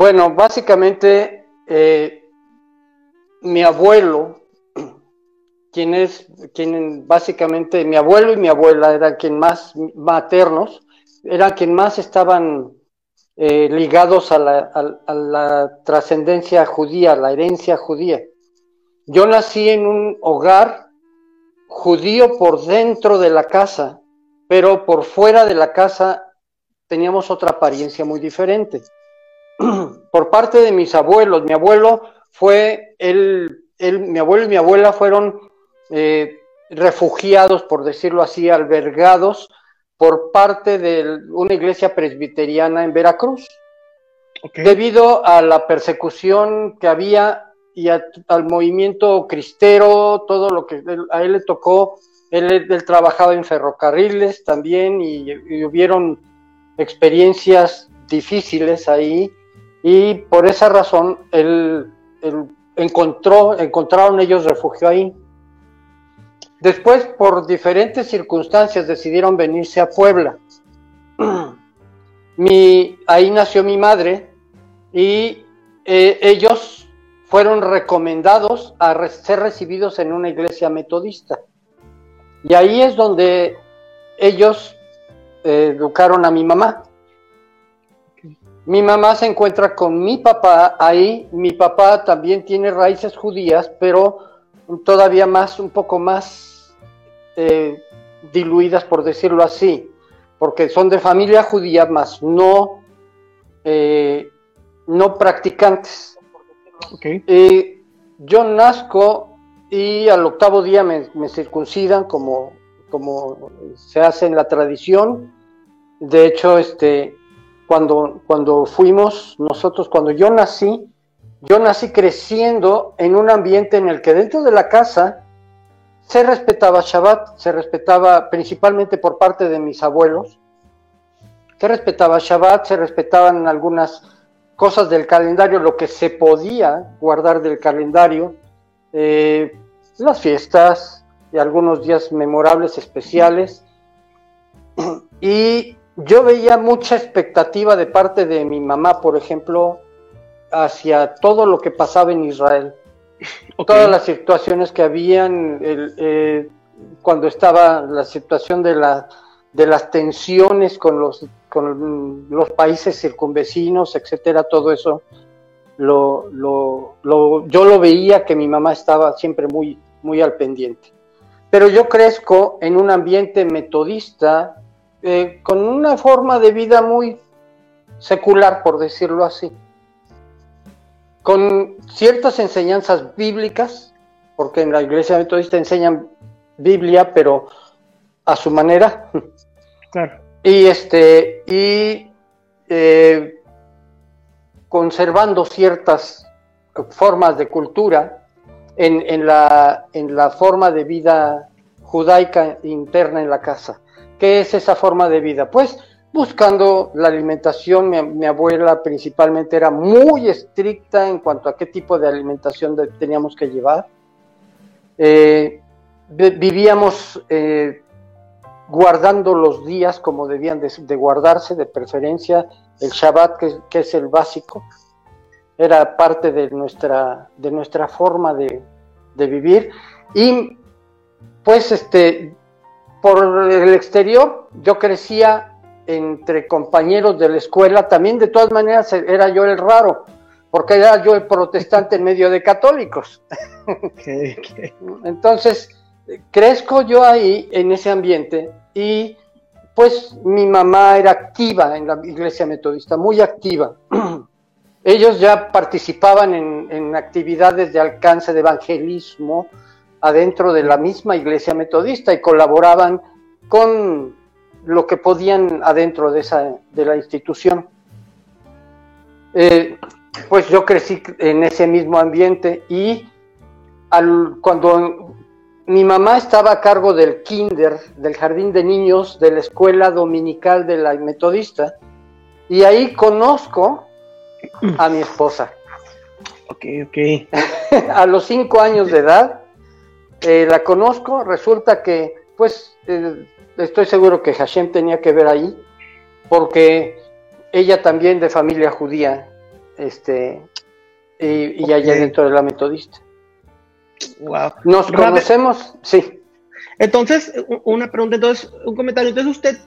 Bueno, básicamente eh, mi abuelo, quien es, quien básicamente mi abuelo y mi abuela eran quien más maternos, eran quien más estaban eh, ligados a la, a la trascendencia judía, a la herencia judía. Yo nací en un hogar judío por dentro de la casa, pero por fuera de la casa teníamos otra apariencia muy diferente. por parte de mis abuelos, mi abuelo fue, él, mi abuelo y mi abuela fueron eh, refugiados, por decirlo así, albergados por parte de una iglesia presbiteriana en Veracruz. Debido a la persecución que había y al movimiento cristero, todo lo que a él le tocó, él, trabajaba en ferrocarriles también y, y hubieron experiencias difíciles ahí y por esa razón él, encontró, encontraron ellos refugio ahí. Después, por diferentes circunstancias, decidieron venirse a Puebla. Mi, ahí nació mi madre y eh, ellos fueron recomendados a ser recibidos en una iglesia metodista. Y ahí es donde ellos eh, educaron a mi mamá. Mi mamá se encuentra con mi papá ahí. Mi papá también tiene raíces judías, pero todavía más, un poco más eh, diluidas, por decirlo así, porque son de familia judía, más no, eh, no practicantes. Okay. yo nazco y al octavo día me, me circuncidan como, como se hace en la tradición. De hecho, este, cuando, cuando fuimos nosotros, cuando yo nací, yo nací creciendo en un ambiente en el que dentro de la casa se respetaba Shabbat, se respetaba principalmente por parte de mis abuelos, se respetaba Shabbat, se respetaban algunas cosas del calendario, lo que se podía guardar del calendario, eh, las fiestas y algunos días memorables especiales. Y yo veía mucha expectativa de parte de mi mamá, por ejemplo, hacia todo lo que pasaba en Israel. Todas las situaciones que habían eh, cuando estaba la situación de, la, de las tensiones con los, con los países circunvecinos, etcétera, todo eso, lo, lo, yo lo veía que mi mamá estaba siempre muy, muy al pendiente. Pero yo crezco en un ambiente metodista, eh, con una forma de vida muy secular, por decirlo así, con ciertas enseñanzas bíblicas, porque en la iglesia metodista enseñan Biblia, pero a su manera. Y este, y eh, conservando ciertas formas de cultura en, en, la, en la forma de vida judaica interna en la casa. ¿Qué es esa forma de vida? Pues buscando la alimentación, mi, abuela principalmente era muy estricta en cuanto a qué tipo de alimentación teníamos que llevar. Eh, vivíamos eh, guardando los días como debían de, guardarse, de preferencia el Shabbat, que, es el básico, era parte de nuestra, de nuestra forma de, de vivir. Y pues este, por el exterior, yo crecía entre compañeros de la escuela, también de todas maneras era yo el raro, porque era yo el protestante en medio de católicos. Entonces, crezco yo ahí en ese ambiente y pues mi mamá era activa en la iglesia metodista, muy activa. Ellos ya participaban en, en actividades de alcance de evangelismo, adentro de la misma iglesia metodista y colaboraban con lo que podían adentro de, esa, de la institución. Eh, pues yo crecí en ese mismo ambiente y al, cuando mi mamá estaba a cargo del kinder, del jardín de niños de la escuela dominical de la metodista, y ahí conozco a mi esposa. Ok, ok. a los cinco años de edad, eh, la conozco, resulta que, pues, eh, estoy seguro que Hashem tenía que ver ahí, porque ella también de familia judía, este, y, y allá dentro de la metodista. Wow. ¿Nos conocemos? Sí. Entonces, una pregunta, entonces, un comentario. Entonces, usted,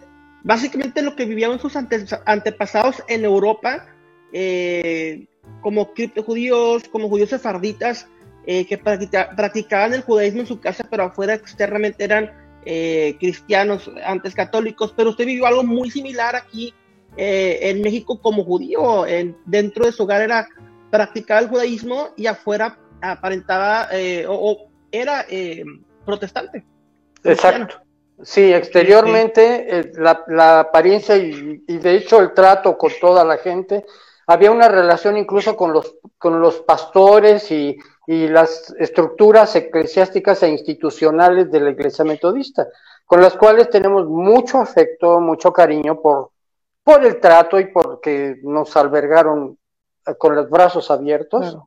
básicamente lo que vivían sus antepasados en Europa, eh, como criptojudíos, como judíos sefarditas, eh, que practicaban el judaísmo en su casa, pero afuera externamente eran eh, cristianos, antes católicos, pero usted vivió algo muy similar aquí en México como judío, en, dentro de su hogar era practicaba el judaísmo y afuera aparentaba o, era protestante. Exacto. Sí, exteriormente la, apariencia y, de hecho el trato con toda la gente había una relación incluso con los, con los pastores y, las estructuras eclesiásticas e institucionales de la iglesia metodista, con las cuales tenemos mucho afecto, mucho cariño por, por el trato y porque nos albergaron con los brazos abiertos.